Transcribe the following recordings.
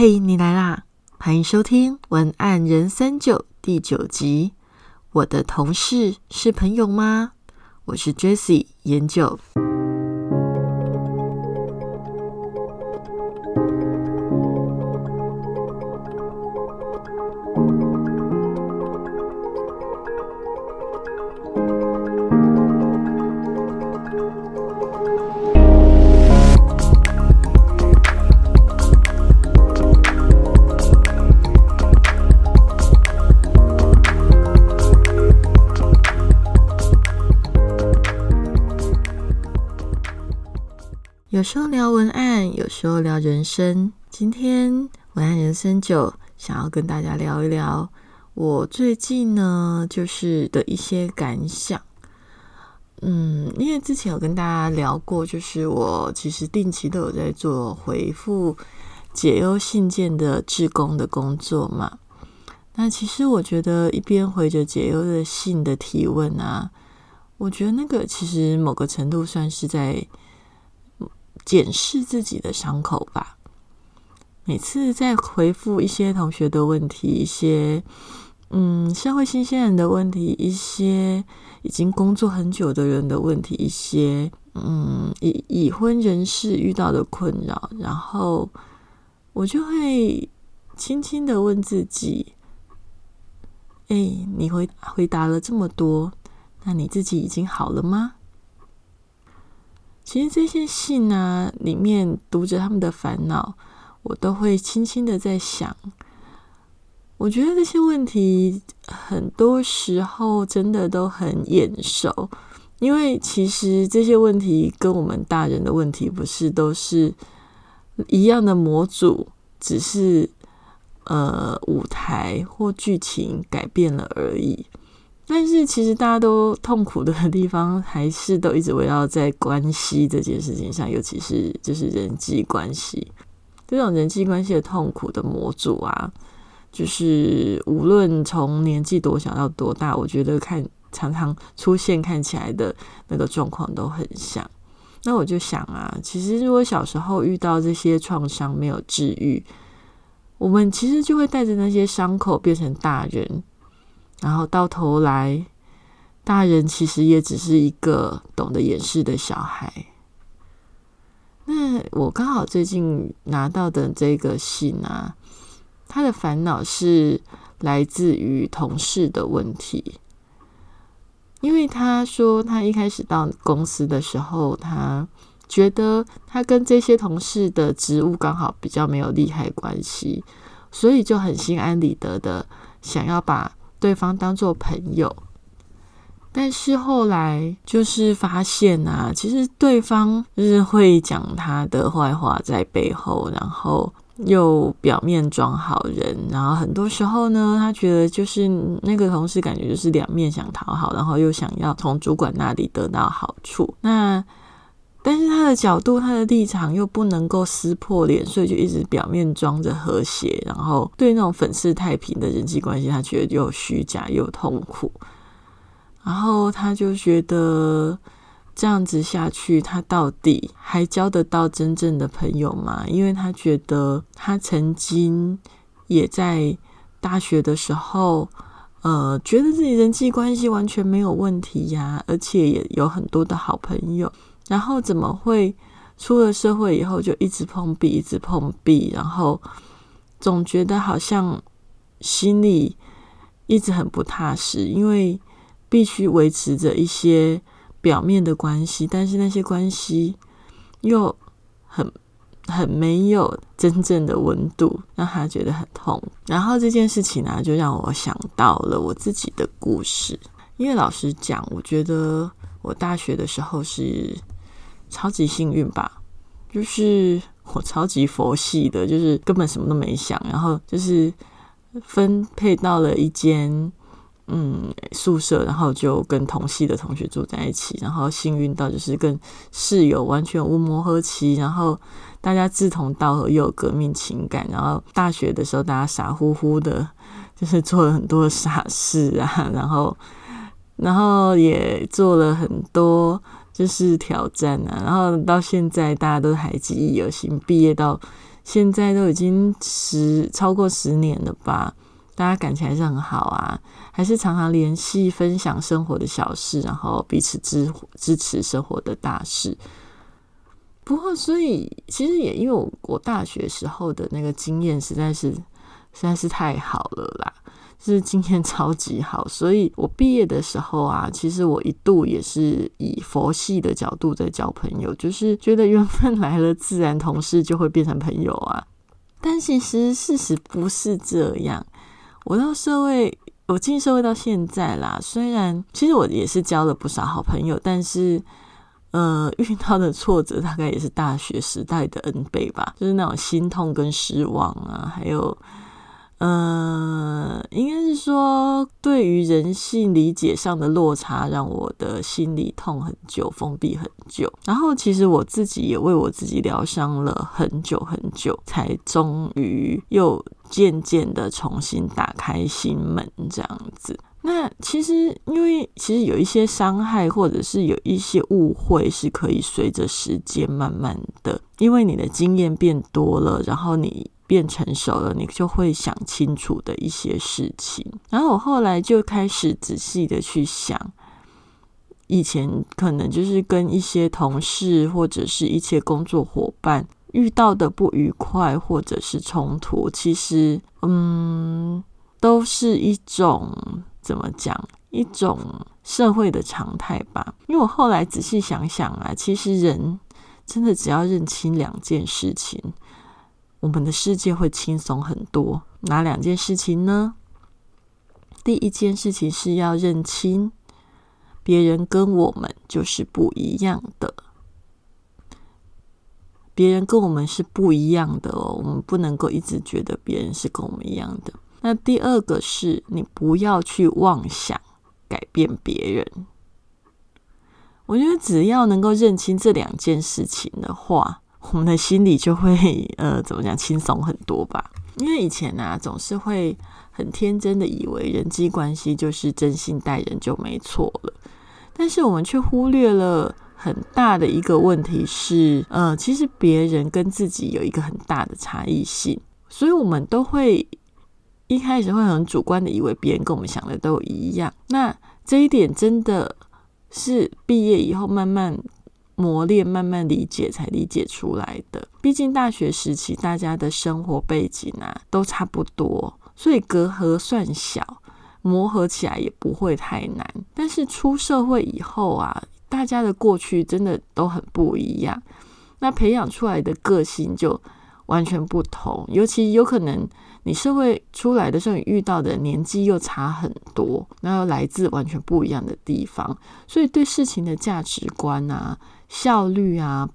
嘿，你来啦！欢迎收听《文案人三九》第九集。我的同事是朋友吗？我是 Jessie 研究。时候聊文案，有时候聊人生。今天文案人生就想要跟大家聊一聊我最近呢，就是的一些感想。嗯，因为之前有跟大家聊过，就是我其实定期都有在做回复解忧信件的志工的工作嘛。那其实我觉得一边回着解忧的信的提问啊，我觉得那个其实某个程度算是在。检视自己的伤口吧。每次在回复一些同学的问题，一些嗯社会新鲜人的问题，一些已经工作很久的人的问题，一些嗯已已婚人士遇到的困扰，然后我就会轻轻的问自己：哎，你回回答了这么多，那你自己已经好了吗？其实这些信啊，里面读着他们的烦恼，我都会轻轻的在想。我觉得这些问题很多时候真的都很眼熟，因为其实这些问题跟我们大人的问题不是都是一样的模组，只是呃舞台或剧情改变了而已。但是其实大家都痛苦的地方，还是都一直围绕在关系这件事情上，尤其是就是人际关系这种人际关系的痛苦的模组啊，就是无论从年纪多小到多大，我觉得看常常出现看起来的那个状况都很像。那我就想啊，其实如果小时候遇到这些创伤没有治愈，我们其实就会带着那些伤口变成大人。然后到头来，大人其实也只是一个懂得掩饰的小孩。那我刚好最近拿到的这个信啊，他的烦恼是来自于同事的问题，因为他说他一开始到公司的时候，他觉得他跟这些同事的职务刚好比较没有利害关系，所以就很心安理得的想要把。对方当做朋友，但是后来就是发现啊，其实对方就是会讲他的坏话在背后，然后又表面装好人，然后很多时候呢，他觉得就是那个同事感觉就是两面想讨好，然后又想要从主管那里得到好处，那。但是他的角度、他的立场又不能够撕破脸，所以就一直表面装着和谐，然后对那种粉饰太平的人际关系，他觉得又虚假又痛苦。然后他就觉得这样子下去，他到底还交得到真正的朋友吗？因为他觉得他曾经也在大学的时候，呃，觉得自己人际关系完全没有问题呀，而且也有很多的好朋友。然后怎么会出了社会以后就一直碰壁，一直碰壁，然后总觉得好像心里一直很不踏实，因为必须维持着一些表面的关系，但是那些关系又很很没有真正的温度，让他觉得很痛。然后这件事情呢，就让我想到了我自己的故事，因为老实讲，我觉得我大学的时候是。超级幸运吧，就是我超级佛系的，就是根本什么都没想，然后就是分配到了一间嗯宿舍，然后就跟同系的同学住在一起，然后幸运到就是跟室友完全无磨合期，然后大家志同道合又有革命情感，然后大学的时候大家傻乎乎的，就是做了很多傻事啊，然后然后也做了很多。就是挑战啊，然后到现在大家都还记忆犹新。毕业到现在都已经十超过十年了吧，大家感情还是很好啊，还是常常联系分享生活的小事，然后彼此支支持生活的大事。不过，所以其实也因为我我大学时候的那个经验实在是实在是太好了啦，就是经验超级好，所以我毕业的时候啊，其实我一度也是以佛系的角度在交朋友，就是觉得缘分来了，自然同事就会变成朋友啊。但其实事实不是这样。我到社会，我进社会到现在啦，虽然其实我也是交了不少好朋友，但是。呃，遇到的挫折大概也是大学时代的 N 倍吧，就是那种心痛跟失望啊，还有，呃，应该是说对于人性理解上的落差，让我的心里痛很久，封闭很久。然后其实我自己也为我自己疗伤了很久很久，才终于又渐渐的重新打开心门，这样子。那其实，因为其实有一些伤害，或者是有一些误会，是可以随着时间慢慢的，因为你的经验变多了，然后你变成熟了，你就会想清楚的一些事情。然后我后来就开始仔细的去想，以前可能就是跟一些同事或者是一些工作伙伴遇到的不愉快或者是冲突，其实嗯，都是一种。怎么讲？一种社会的常态吧。因为我后来仔细想想啊，其实人真的只要认清两件事情，我们的世界会轻松很多。哪两件事情呢？第一件事情是要认清别人跟我们就是不一样的，别人跟我们是不一样的哦。我们不能够一直觉得别人是跟我们一样的。那第二个是你不要去妄想改变别人。我觉得只要能够认清这两件事情的话，我们的心里就会 呃怎么讲轻松很多吧。因为以前呢，总是会很天真的以为人际关系就是真心待人就没错了，但是我们却忽略了很大的一个问题是，呃，其实别人跟自己有一个很大的差异性，所以我们都会。一开始会很主观的以为别人跟我们想的都一样，那这一点真的是毕业以后慢慢磨练、慢慢理解才理解出来的。毕竟大学时期大家的生活背景啊都差不多，所以隔阂算小，磨合起来也不会太难。但是出社会以后啊，大家的过去真的都很不一样，那培养出来的个性就完全不同，尤其有可能。你社会出来的时候，你遇到的年纪又差很多，然后来自完全不一样的地方，所以对事情的价值观啊、效率啊，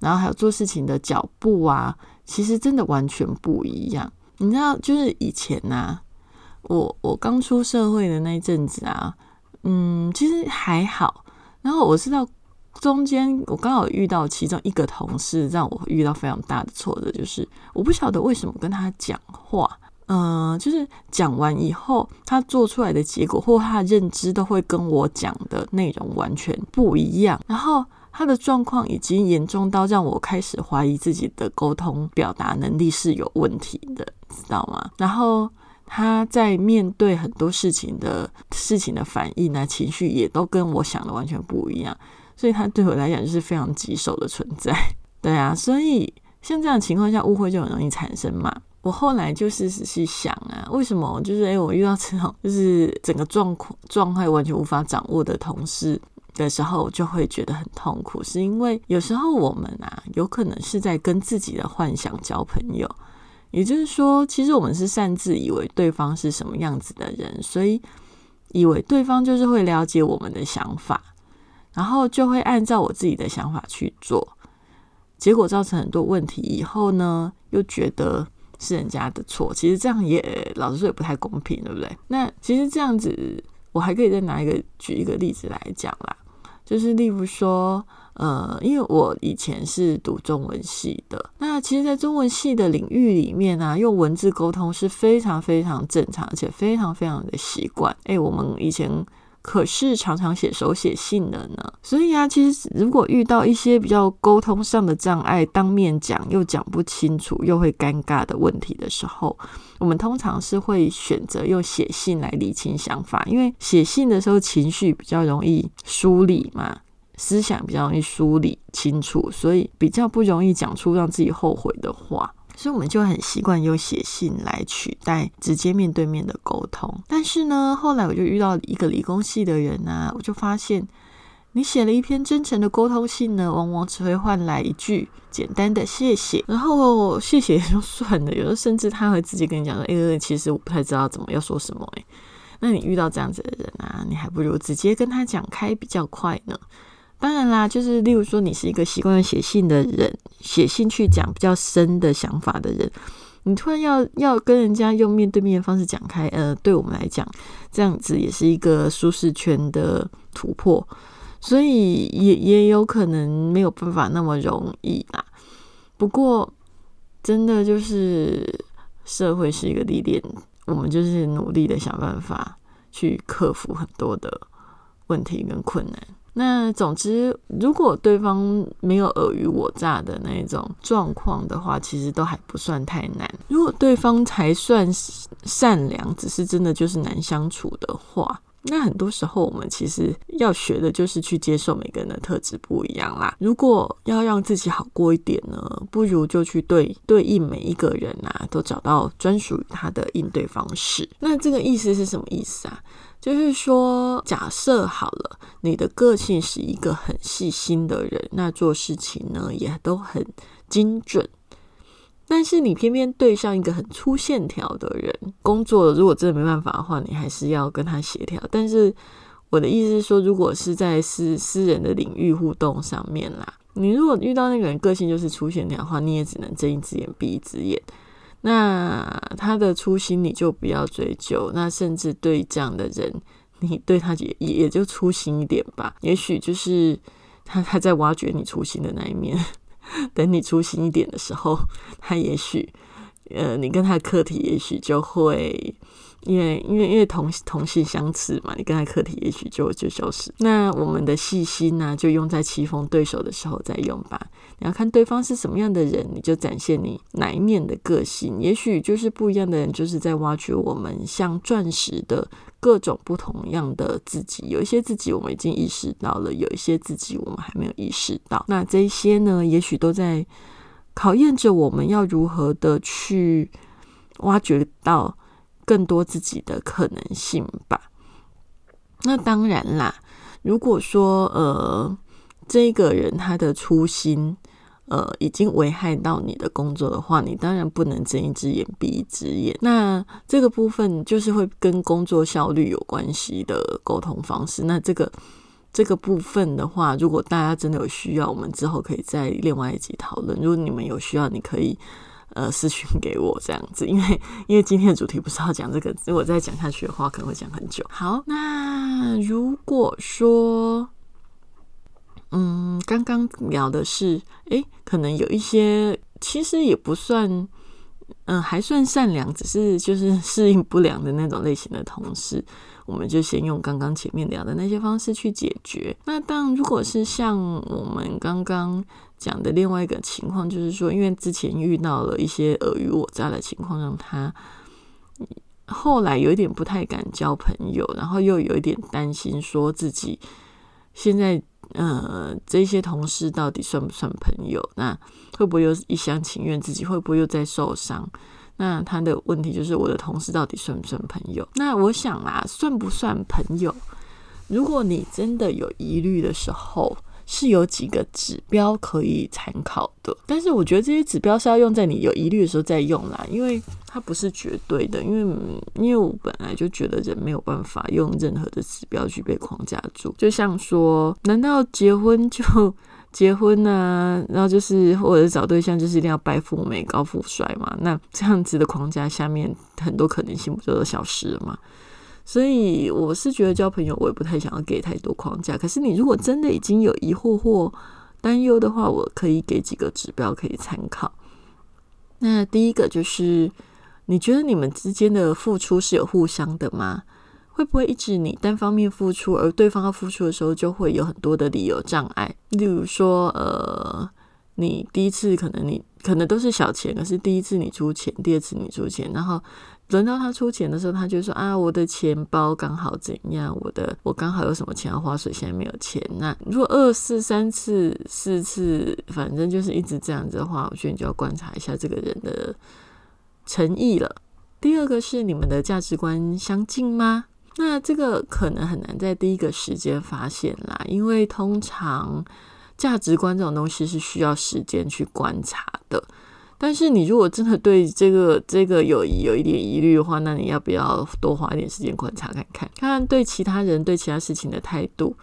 然后还有做事情的脚步啊，其实真的完全不一样。你知道，就是以前呐，我我刚出社会的那一阵子啊，嗯，其实还好。然后我是到中间，我刚好遇到其中一个同事，让我遇到非常大的挫折，就是我不晓得为什么跟他讲话，嗯，就是讲完以后，他做出来的结果或他的认知都会跟我讲的内容完全不一样。然后他的状况已经严重到让我开始怀疑自己的沟通表达能力是有问题的，知道吗？然后他在面对很多事情的事情的反应啊，情绪也都跟我想的完全不一样。所以他对我来讲就是非常棘手的存在，对啊，所以像这样情况下，误会就很容易产生嘛。我后来就是仔细想啊，为什么就是诶，我遇到这种就是整个状况状态完全无法掌握的同事的时候，就会觉得很痛苦，是因为有时候我们啊，有可能是在跟自己的幻想交朋友，也就是说，其实我们是擅自以为对方是什么样子的人，所以以为对方就是会了解我们的想法。然后就会按照我自己的想法去做，结果造成很多问题。以后呢，又觉得是人家的错。其实这样也老实说也不太公平，对不对？那其实这样子，我还可以再拿一个举一个例子来讲啦，就是例如说，呃，因为我以前是读中文系的，那其实，在中文系的领域里面呢，用文字沟通是非常非常正常，而且非常非常的习惯。哎，我们以前。可是常常写手写信的呢。所以啊，其实如果遇到一些比较沟通上的障碍，当面讲又讲不清楚，又会尴尬的问题的时候，我们通常是会选择用写信来理清想法，因为写信的时候情绪比较容易梳理嘛。思想比较容易梳理清楚，所以比较不容易讲出让自己后悔的话，所以我们就很习惯用写信来取代直接面对面的沟通。但是呢，后来我就遇到一个理工系的人啊，我就发现，你写了一篇真诚的沟通信呢，往往只会换来一句简单的谢谢，然后谢谢也就算了，有的甚至他会直接跟你讲说：“哎，其实我不太知道怎么要说什么。”哎，那你遇到这样子的人啊，你还不如直接跟他讲开比较快呢。当然啦，就是例如说，你是一个习惯写信的人，写信去讲比较深的想法的人，你突然要要跟人家用面对面的方式讲开，呃，对我们来讲，这样子也是一个舒适圈的突破，所以也也有可能没有办法那么容易啦。不过，真的就是社会是一个历练，我们就是努力的想办法去克服很多的问题跟困难。那总之，如果对方没有尔虞我诈的那种状况的话，其实都还不算太难。如果对方才算善良，只是真的就是难相处的话，那很多时候我们其实要学的就是去接受每个人的特质不一样啦。如果要让自己好过一点呢，不如就去对对应每一个人啊，都找到专属于他的应对方式。那这个意思是什么意思啊？就是说，假设好了，你的个性是一个很细心的人，那做事情呢也都很精准。但是你偏偏对上一个很粗线条的人，工作如果真的没办法的话，你还是要跟他协调。但是我的意思是说，如果是在私私人的领域互动上面啦，你如果遇到那个人个性就是粗线条的话，你也只能睁一只眼闭一只眼。那他的初心你就不要追究，那甚至对这样的人，你对他也也就粗心一点吧。也许就是他他在挖掘你初心的那一面，等你初心一点的时候，他也许呃，你跟他的课题也许就会。因为因为因为同同性相斥嘛，你跟他课题也许就就消失。那我们的细心呢，就用在棋逢对手的时候再用吧。你要看对方是什么样的人，你就展现你哪一面的个性。也许就是不一样的人，就是在挖掘我们像钻石的各种不同样的自己。有一些自己我们已经意识到了，有一些自己我们还没有意识到。那这些呢，也许都在考验着我们要如何的去挖掘到。更多自己的可能性吧。那当然啦，如果说呃，这个人他的初心呃已经危害到你的工作的话，你当然不能睁一只眼闭一只眼。那这个部分就是会跟工作效率有关系的沟通方式。那这个这个部分的话，如果大家真的有需要，我们之后可以再另外一集讨论。如果你们有需要，你可以。呃，私讯给我这样子，因为因为今天的主题不是要讲这个，如果再讲下去的话，可能会讲很久。好，那如果说，嗯，刚刚聊的是，诶，可能有一些其实也不算，嗯，还算善良，只是就是 适应不良的那种类型的同事。我们就先用刚刚前面聊的那些方式去解决。那当如果是像我们刚刚讲的另外一个情况，就是说，因为之前遇到了一些尔虞我诈的情况，让他后来有一点不太敢交朋友，然后又有一点担心，说自己现在呃这些同事到底算不算朋友？那会不会又一厢情愿？自己会不会又在受伤？那他的问题就是，我的同事到底算不算朋友？那我想啦，算不算朋友？如果你真的有疑虑的时候，是有几个指标可以参考的。但是我觉得这些指标是要用在你有疑虑的时候再用啦，因为它不是绝对的。因为因为我本来就觉得人没有办法用任何的指标去被框架住。就像说，难道结婚就？结婚啊，然后就是或者找对象，就是一定要白富美、高富帅嘛？那这样子的框架下面，很多可能性不就都消失了吗？所以我是觉得交朋友，我也不太想要给太多框架。可是你如果真的已经有疑惑或担忧的话，我可以给几个指标可以参考。那第一个就是，你觉得你们之间的付出是有互相的吗？会不会一直你单方面付出，而对方要付出的时候，就会有很多的理由障碍？例如说，呃，你第一次可能你可能都是小钱，可是第一次你出钱，第二次你出钱，然后。轮到他出钱的时候，他就说啊，我的钱包刚好怎样？我的我刚好有什么钱要花，所以现在没有钱。那如果二次、三次、四次，反正就是一直这样子的话，我觉得你就要观察一下这个人的诚意了。第二个是你们的价值观相近吗？那这个可能很难在第一个时间发现啦，因为通常价值观这种东西是需要时间去观察的。但是你如果真的对这个这个有有一点疑虑的话，那你要不要多花一点时间观察看看，看看对其他人对其他事情的态度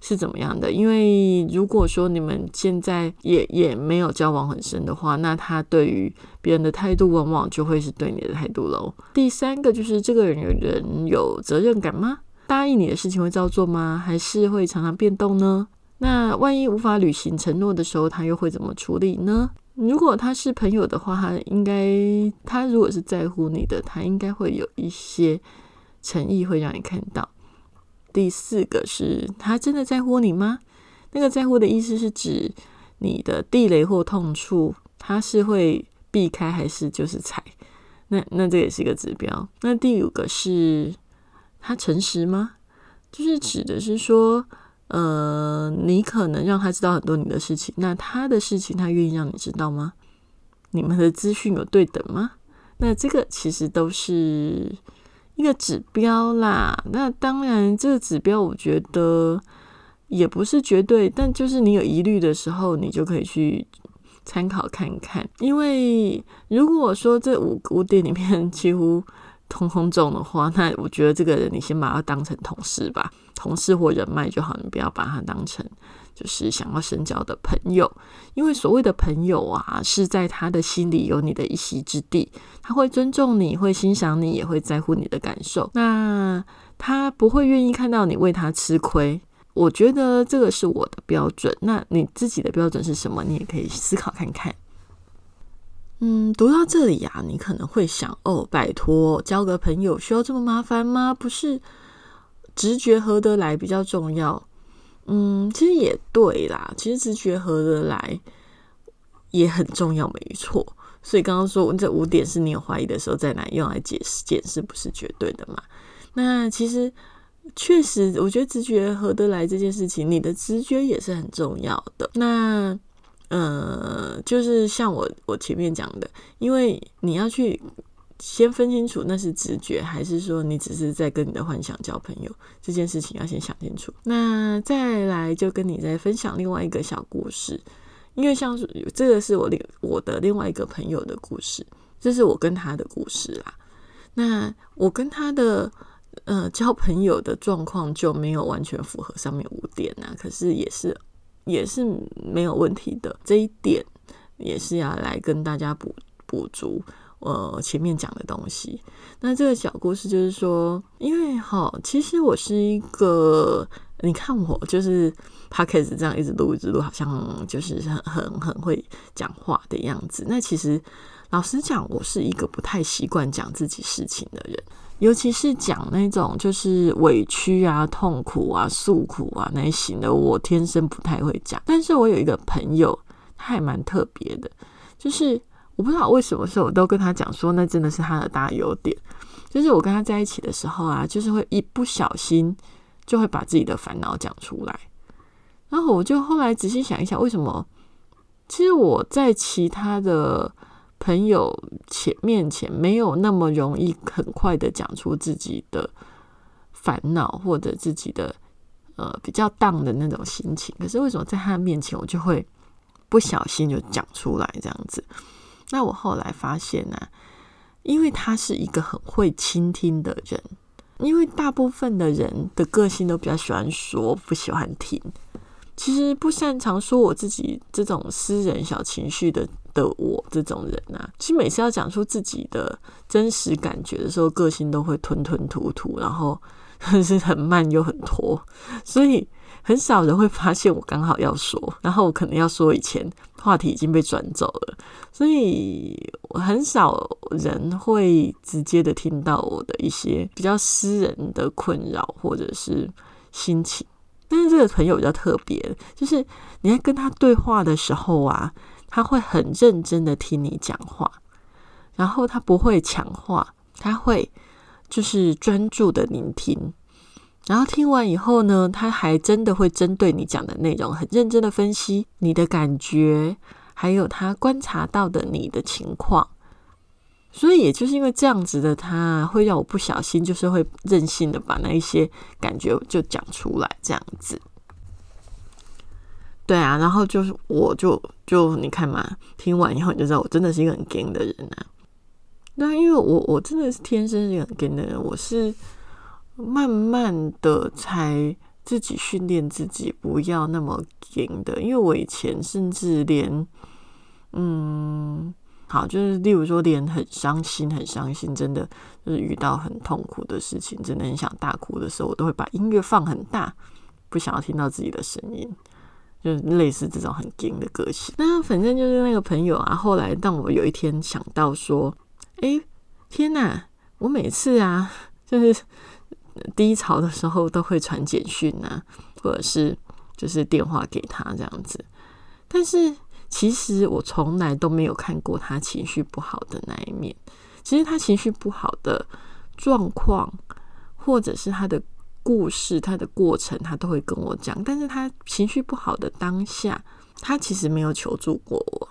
是怎么样的？因为如果说你们现在也也没有交往很深的话，那他对于别人的态度往往就会是对你的态度喽。第三个就是这个人有人有责任感吗？答应你的事情会照做吗？还是会常常变动呢？那万一无法履行承诺的时候，他又会怎么处理呢？如果他是朋友的话，他应该他如果是在乎你的，他应该会有一些诚意会让你看到。第四个是他真的在乎你吗？那个在乎的意思是指你的地雷或痛处，他是会避开还是就是踩？那那这也是一个指标。那第五个是他诚实吗？就是指的是说。呃，你可能让他知道很多你的事情，那他的事情他愿意让你知道吗？你们的资讯有对等吗？那这个其实都是一个指标啦。那当然，这个指标我觉得也不是绝对，但就是你有疑虑的时候，你就可以去参考看看。因为如果说这五五点里面 几乎通通中的话，那我觉得这个人你先把他当成同事吧。同事或人脉就好，你不要把他当成就是想要深交的朋友，因为所谓的朋友啊，是在他的心里有你的一席之地，他会尊重你，会欣赏你，也会在乎你的感受。那他不会愿意看到你为他吃亏。我觉得这个是我的标准。那你自己的标准是什么？你也可以思考看看。嗯，读到这里呀，你可能会想：哦，拜托，交个朋友需要这么麻烦吗？不是。直觉合得来比较重要，嗯，其实也对啦。其实直觉合得来也很重要，没错。所以刚刚说这五点是你有怀疑的时候再来用来解释，解释不是绝对的嘛？那其实确实，我觉得直觉合得来这件事情，你的直觉也是很重要的。那呃，就是像我我前面讲的，因为你要去。先分清楚那是直觉，还是说你只是在跟你的幻想交朋友？这件事情要先想清楚。那再来就跟你再分享另外一个小故事，因为像这个是我另我的另外一个朋友的故事，这是我跟他的故事啦。那我跟他的呃交朋友的状况就没有完全符合上面五点啊，可是也是也是没有问题的。这一点也是要来跟大家补补足。呃，前面讲的东西，那这个小故事就是说，因为哈，其实我是一个，你看我就是 p o d c a s 这样一直录一直录，好像就是很很很会讲话的样子。那其实老实讲，我是一个不太习惯讲自己事情的人，尤其是讲那种就是委屈啊、痛苦啊、诉苦啊那一型的，我天生不太会讲。但是我有一个朋友，他还蛮特别的，就是。我不知道为什么，是我都跟他讲说，那真的是他的大优点。就是我跟他在一起的时候啊，就是会一不小心就会把自己的烦恼讲出来。然后我就后来仔细想一想，为什么？其实我在其他的朋友前面前没有那么容易很快的讲出自己的烦恼或者自己的呃比较荡的那种心情。可是为什么在他面前，我就会不小心就讲出来这样子？那我后来发现呢，因为他是一个很会倾听的人，因为大部分的人的个性都比较喜欢说，不喜欢听。其实不擅长说我自己这种私人小情绪的的我这种人啊，其实每次要讲出自己的真实感觉的时候，个性都会吞吞吐吐，然后 是很慢又很拖，所以。很少人会发现我刚好要说，然后我可能要说以前话题已经被转走了，所以很少人会直接的听到我的一些比较私人的困扰或者是心情。但是这个朋友比较特别，就是你在跟他对话的时候啊，他会很认真的听你讲话，然后他不会抢话，他会就是专注的聆听。然后听完以后呢，他还真的会针对你讲的内容，很认真的分析你的感觉，还有他观察到的你的情况。所以也就是因为这样子的，他会让我不小心，就是会任性的把那一些感觉就讲出来，这样子。对啊，然后就是我就就你看嘛，听完以后你就知道我真的是一个很 gay 的人啊。那因为我我真的是天生是很 gay 的人，我是。慢慢的才自己训练自己不要那么硬的，因为我以前甚至连，嗯，好，就是例如说连很伤心、很伤心，真的就是遇到很痛苦的事情，真的很想大哭的时候，我都会把音乐放很大，不想要听到自己的声音，就类似这种很硬的个性。那反正就是那个朋友啊，后来当我有一天想到说，哎，天哪，我每次啊，就是。低潮的时候都会传简讯啊，或者是就是电话给他这样子。但是其实我从来都没有看过他情绪不好的那一面。其实他情绪不好的状况，或者是他的故事、他的过程，他都会跟我讲。但是他情绪不好的当下，他其实没有求助过我。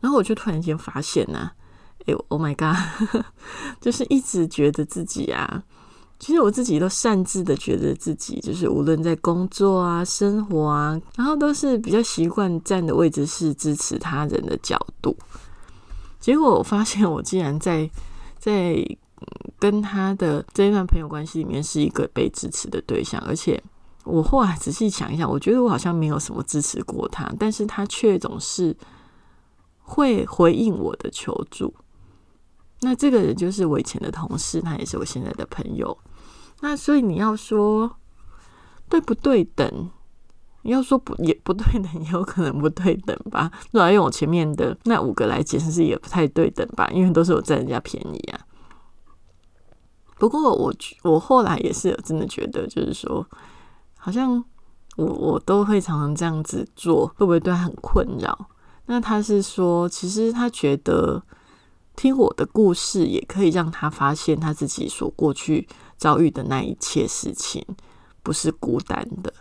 然后我就突然间发现呢，哎，Oh my God，就是一直觉得自己啊。其实我自己都擅自的觉得自己，就是无论在工作啊、生活啊，然后都是比较习惯站的位置是支持他人的角度。结果我发现，我竟然在 在跟他的这一段朋友关系里面是一个被支持的对象，而且我后来仔细想一想，我觉得我好像没有什么支持过他，但是他却总是会回应我的求助。那这个人就是我以前的同事，他也是我现在的朋友。那所以你要说对不对等？你要说不也不对等，也有可能不对等吧。如果用我前面的那五个来解释，是也不太对等吧，因为都是我占人家便宜啊。不过我我后来也是有真的觉得，就是说，好像我我都会常常这样子做，会不会对他很困扰？那他是说，其实他觉得。听我的故事，也可以让他发现他自己所过去遭遇的那一切事情不是孤单的，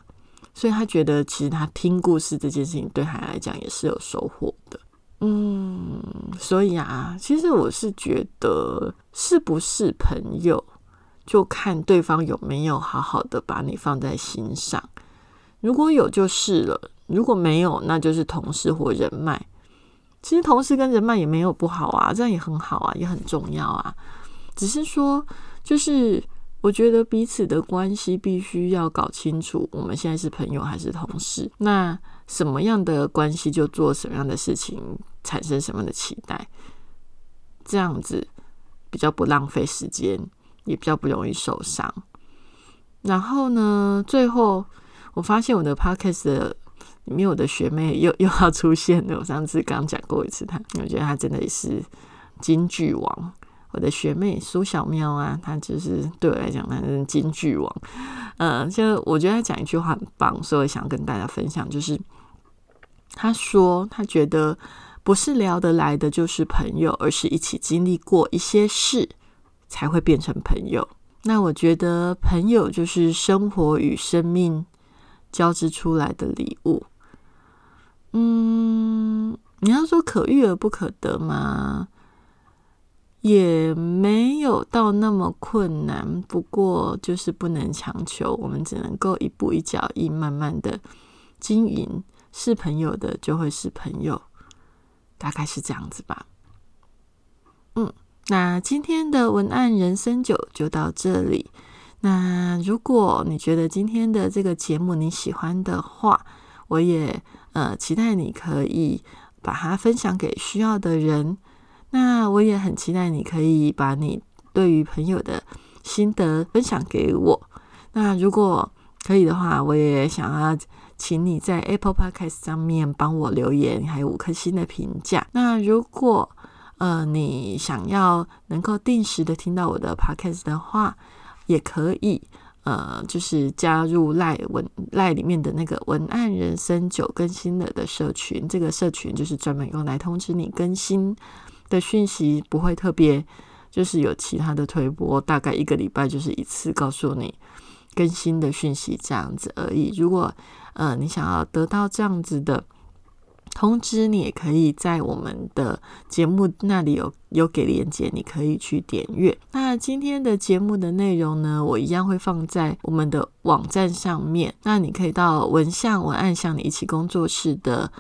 所以他觉得其实他听故事这件事情对他来讲也是有收获的。嗯，所以啊，其实我是觉得是不是朋友，就看对方有没有好好的把你放在心上。如果有就是了，如果没有，那就是同事或人脉。其实同事跟人脉也没有不好啊，这样也很好啊，也很重要啊。只是说，就是我觉得彼此的关系必须要搞清楚，我们现在是朋友还是同事？那什么样的关系就做什么样的事情，产生什么的期待，这样子比较不浪费时间，也比较不容易受伤。然后呢，最后我发现我的 podcast。里面我的学妹又 又要出现了，我上次刚讲过一次她，我觉得她真的也是金句王。我的学妹苏小喵啊，她就是对我来讲，她是金句王。嗯，就我觉得她讲一句话很棒，所以想跟大家分享，就是她说她觉得不是聊得来的就是朋友，而是一起经历过一些事才会变成朋友。那我觉得朋友就是生活与生命交织出来的礼物。嗯，你要说可遇而不可得吗？也没有到那么困难。不过就是不能强求，我们只能够一步一脚印，慢慢的经营。是朋友的就会是朋友，大概是这样子吧。嗯，那今天的文案人生酒就到这里。那如果你觉得今天的这个节目你喜欢的话，我也。呃，期待你可以把它分享给需要的人。那我也很期待你可以把你对于朋友的心得分享给我。那如果可以的话，我也想要请你在 Apple Podcast 上面帮我留言，还有五颗星的评价。那如果呃，你想要能够定时的听到我的 podcast 的话，也可以。呃，就是加入赖文赖里面的那个文案人生九更新了的社群，这个社群就是专门用来通知你更新的讯息，不会特别就是有其他的推播，大概一个礼拜就是一次告诉你更新的讯息这样子而已。如果呃你想要得到这样子的。通知你也可以在我们的节目那里有有给链接，你可以去点阅。那今天的节目的内容呢，我一样会放在我们的网站上面。那你可以到文相文案向你一起工作室的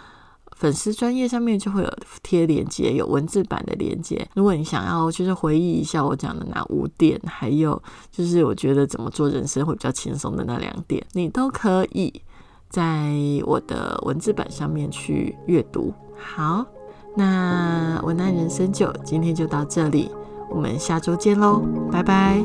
粉丝专业上面就会有贴连接，有文字版的连接。如果你想要就是回忆一下我讲的哪五点，还有就是我觉得怎么做人生会比较轻松的那两点，你都可以在我的文字版上面去阅读。好，那文案人生就今天就到这里，我们下周见喽，拜拜。